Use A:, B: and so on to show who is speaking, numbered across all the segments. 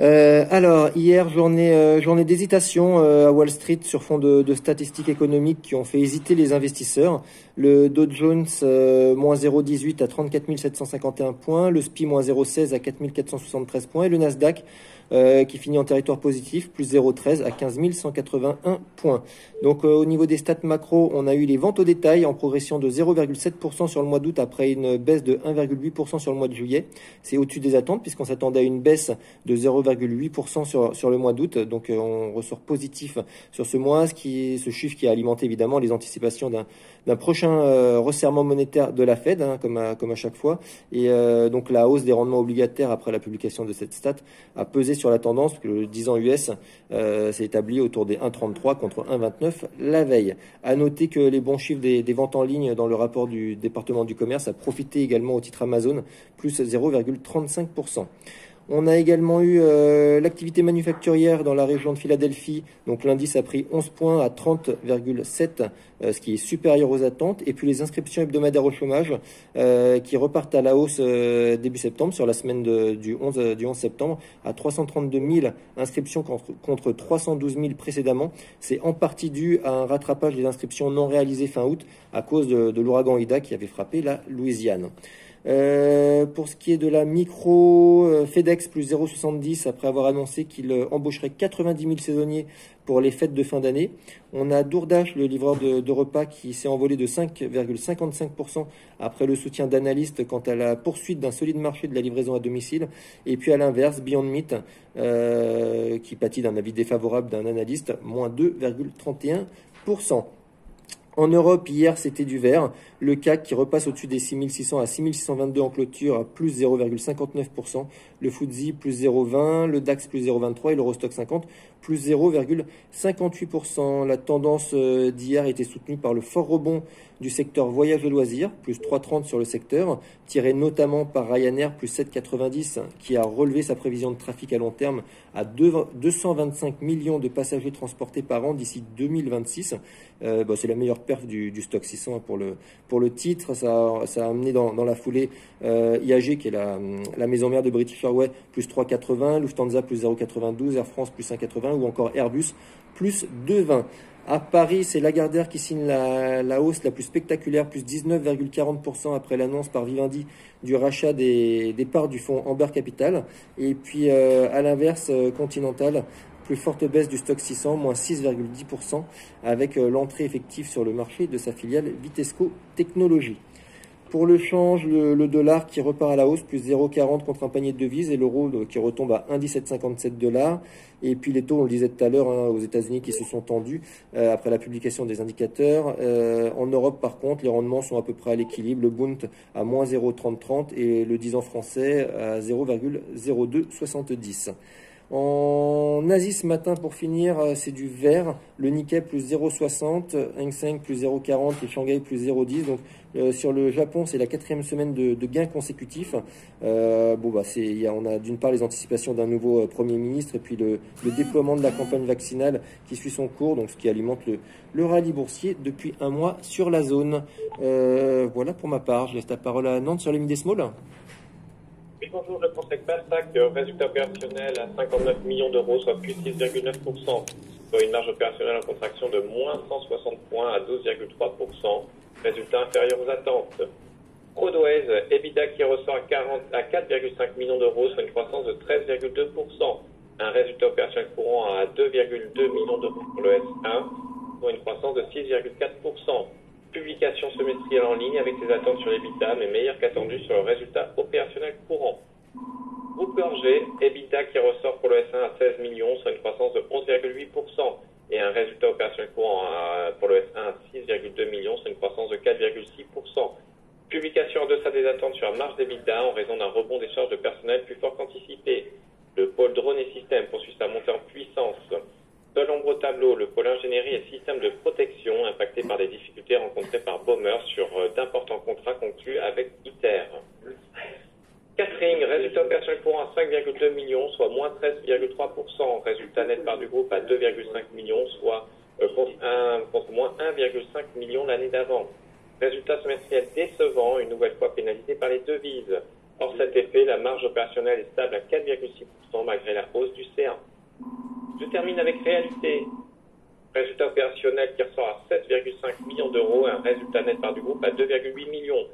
A: Euh, alors, hier, journée, euh, journée d'hésitation euh, à Wall Street sur fond de, de, statistiques économiques qui ont fait hésiter les investisseurs. Le Dow Jones, moins 0,18 à 34 751 points, le SPI, moins 0,16 à 4 473 points, et le Nasdaq, qui finit en territoire positif, plus 0,13 à 15 181 points. Donc au niveau des stats macro, on a eu les ventes au détail en progression de 0,7% sur le mois d'août après une baisse de 1,8% sur le mois de juillet. C'est au-dessus des attentes puisqu'on s'attendait à une baisse de 0,8% sur, sur le mois d'août. Donc euh, on ressort positif sur ce mois, ce, qui, ce chiffre qui a alimenté évidemment les anticipations d'un prochain resserrement monétaire de la Fed, hein, comme, à, comme à chaque fois. Et donc la hausse des rendements obligataires après la publication de cette stat a pesé sur la tendance, que le 10 ans US euh, s'est établi autour des 1,33 contre 1,29 la veille. À noter que les bons chiffres des, ventes en ligne dans le rapport du département du commerce a profité également au titre Amazon, plus 0,35%. On a également eu euh, l'activité manufacturière dans la région de Philadelphie. Donc l'indice a pris 11 points à 30,7, euh, ce qui est supérieur aux attentes. Et puis les inscriptions hebdomadaires au chômage euh, qui repartent à la hausse début septembre, sur la semaine du, 11, du 11 septembre, à 332 000 inscriptions contre, 312 000 précédemment. C'est en partie dû à un rattrapage des inscriptions non réalisées fin août à cause de l'ouragan Ida qui avait frappé la Louisiane. Euh, pour ce qui est de la micro, euh, FedEx plus 0,70 après avoir annoncé qu'il euh, embaucherait 90 000 saisonniers pour les fêtes de fin d'année. On a Dourdash, le livreur de, repas, qui s'est envolé de 5,55% après le soutien d'analystes quant à la poursuite d'un solide marché de la livraison à domicile. Et puis à l'inverse, Beyond Meat, qui pâtit d'un avis défavorable d'un analyste, moins 2,31%. En Europe, hier, c'était du vert. Le CAC qui repasse au-dessus des 6600 à 6622 en clôture à plus 0,59%. Le FTSE plus 0,20%, le DAX plus 0,23 et l'Eurostock 50 plus 0,58%. La tendance euh, d'hier était soutenue par le fort rebond du secteur voyage et loisirs, plus 3,30 sur le secteur, tiré notamment par Ryanair, plus 7,90, qui a relevé sa prévision de trafic à long terme à 225 millions de passagers transportés par an d'ici 2026. Euh, c'est la meilleure perf du, stock 600 pour le, pour le titre. Ça, ça a amené dans, dans la foulée euh, IAG, qui est la, la, maison mère de British Airways, plus 3,80, Lufthansa plus 0,92, Air France plus 1,80 ou encore Airbus plus 2,20. À Paris, c'est Lagardère qui signe la, hausse la plus spectaculaire, plus 19,40% après l'annonce par Vivendi du rachat des, parts du fonds Amber Capital. Et puis, euh, à l'inverse, euh, Continental, plus forte baisse du stock 600, moins 6,10%, avec euh, l'entrée effective sur le marché de sa filiale Vitesco Technologies. Pour le change, le, dollar qui repart à la hausse, plus 0,40 contre un panier de devises, et l'euro euh, qui retombe à 1,1757 dollars. Et puis les taux, on le disait tout à l'heure, hein, aux États-Unis qui se sont tendus euh, après la publication des indicateurs. Euh, en Europe, par contre, les rendements sont à peu près à l'équilibre. Le Bund à moins 0,3030 et le 10 ans français à 0,0270. En Asie ce matin, pour finir, euh, c'est du vert. Le Nikkei plus 0,60, Hang Seng plus 0,40 et Shanghai plus 0,10. Donc euh, sur le Japon, c'est la quatrième semaine de, gains consécutifs. Euh, bon, bah, c'est, on a d'une part les anticipations d'un nouveau Premier ministre et puis le, déploiement de la campagne vaccinale qui suit son cours, donc ce qui alimente le, rallye boursier depuis un mois sur la zone. voilà pour ma part. Je laisse la parole à Nantes sur les mid small.
B: Oui, bonjour, je consacre Passac, résultat opérationnel à 59 millions d'euros, soit plus 6,9%, soit une marge opérationnelle en contraction de moins 160 points à 12,3%, résultat inférieur aux attentes. Prodways, EBITDA qui ressort à, à 4,5 millions d'euros, soit une croissance de 13,2%, un résultat opérationnel courant à 2,2 millions d'euros pour le S1, soit une croissance de 6,4% publication semestrielle en ligne avec ses attentes sur l'EBITDA, mais meilleure qu'attendu sur le résultat opérationnel courant. Groupe Gorgé, EBITDA qui ressort pour le S1 à 16 millions, soit une croissance de 11,8%, et un résultat opérationnel courant pour le S1 à 6,2 millions, soit une croissance de 4,6%. Publication en deçà des attentes sur la marge d'EBITDA en raison d'un rebond des charges de personnel plus fort qu'anticipé. Le pôle drone et système poursuit sa montée en puissance. De l'ombre tableau, le pôle ingénierie et système de protection impacté par des difficultés rencontrées par Bomer sur euh, d'importants contrats conclus avec ITER. Catering, résultat opérationnel courant à 5,2 millions, soit moins 13,3%. Résultat net par du groupe à 2,5 millions, soit euh, contre, moins 1,5 million l'année d'avant. Résultat semestriel décevant, une nouvelle fois pénalisé par les devises. Hors cet effet, la marge opérationnelle est stable à 4,6% malgré la hausse du C1. Je termine avec réalité. Résultat opérationnel qui ressort à 7,5 millions d'euros et un résultat net par du groupe à 2,8 millions.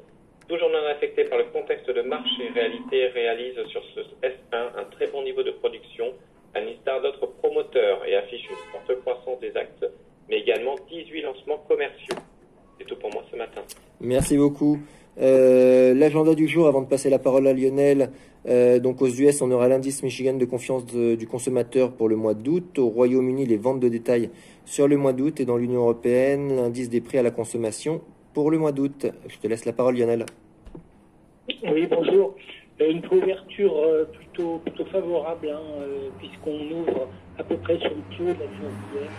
B: Toujours non affecté par le contexte de marché, réalité réalise sur ce S1 un très bon niveau de production, à l'instar d'autres promoteurs et affiche une forte croissance des actes, mais également 18 lancements commerciaux. C'est tout pour moi ce matin.
A: Merci beaucoup. Euh, l'agenda du jour, avant de passer la parole à Lionel, euh, donc aux US, on aura l'indice Michigan de confiance du consommateur pour le mois d'août. Au Royaume-Uni, les ventes de détail sur le mois d'août et dans l'Union européenne, l'indice des prix à la consommation pour le mois d'août. Je te laisse la parole, Lionel.
C: Oui, bonjour. Euh, une couverture plutôt, plutôt favorable, hein, puisqu'on ouvre à peu près sur le plus de la séance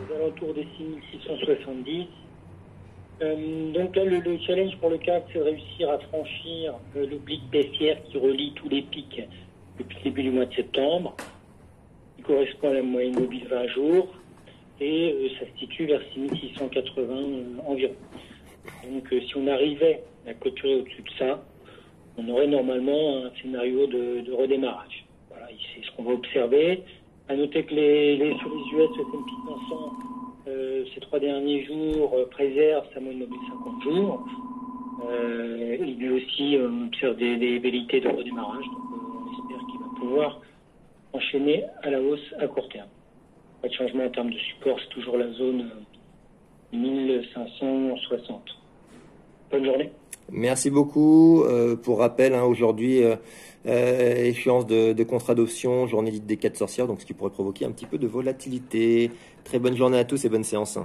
C: aux alentours des 6670. Euh, donc là, le, challenge pour le CAC, c'est réussir à franchir euh, l'oblique baissière qui relie tous les pics depuis le début du mois de septembre, qui correspond à la moyenne mobile 20 jours, et euh, ça se situe vers 6680 environ. Donc si on arrivait à clôturer au-dessus de ça, on aurait normalement un scénario de, redémarrage. Voilà, c'est ce qu'on va observer. À noter que les, sur les US, S&P 500 euh, ces trois derniers jours euh, préserve sa moyenne mobile 50 jours. Euh, il lui aussi observe des, des velléités de redémarrage. Donc on espère qu'il va pouvoir enchaîner à la hausse à court terme. Pas de changement en termes de support, c'est toujours la zone 1560. Bonne journée.
A: Merci beaucoup. pour rappel, hein, aujourd'hui, échéance de, de contrat d'option, journée dite des quatre sorcières, donc ce qui pourrait provoquer un petit peu de volatilité. Très bonne journée à tous et bonne séance.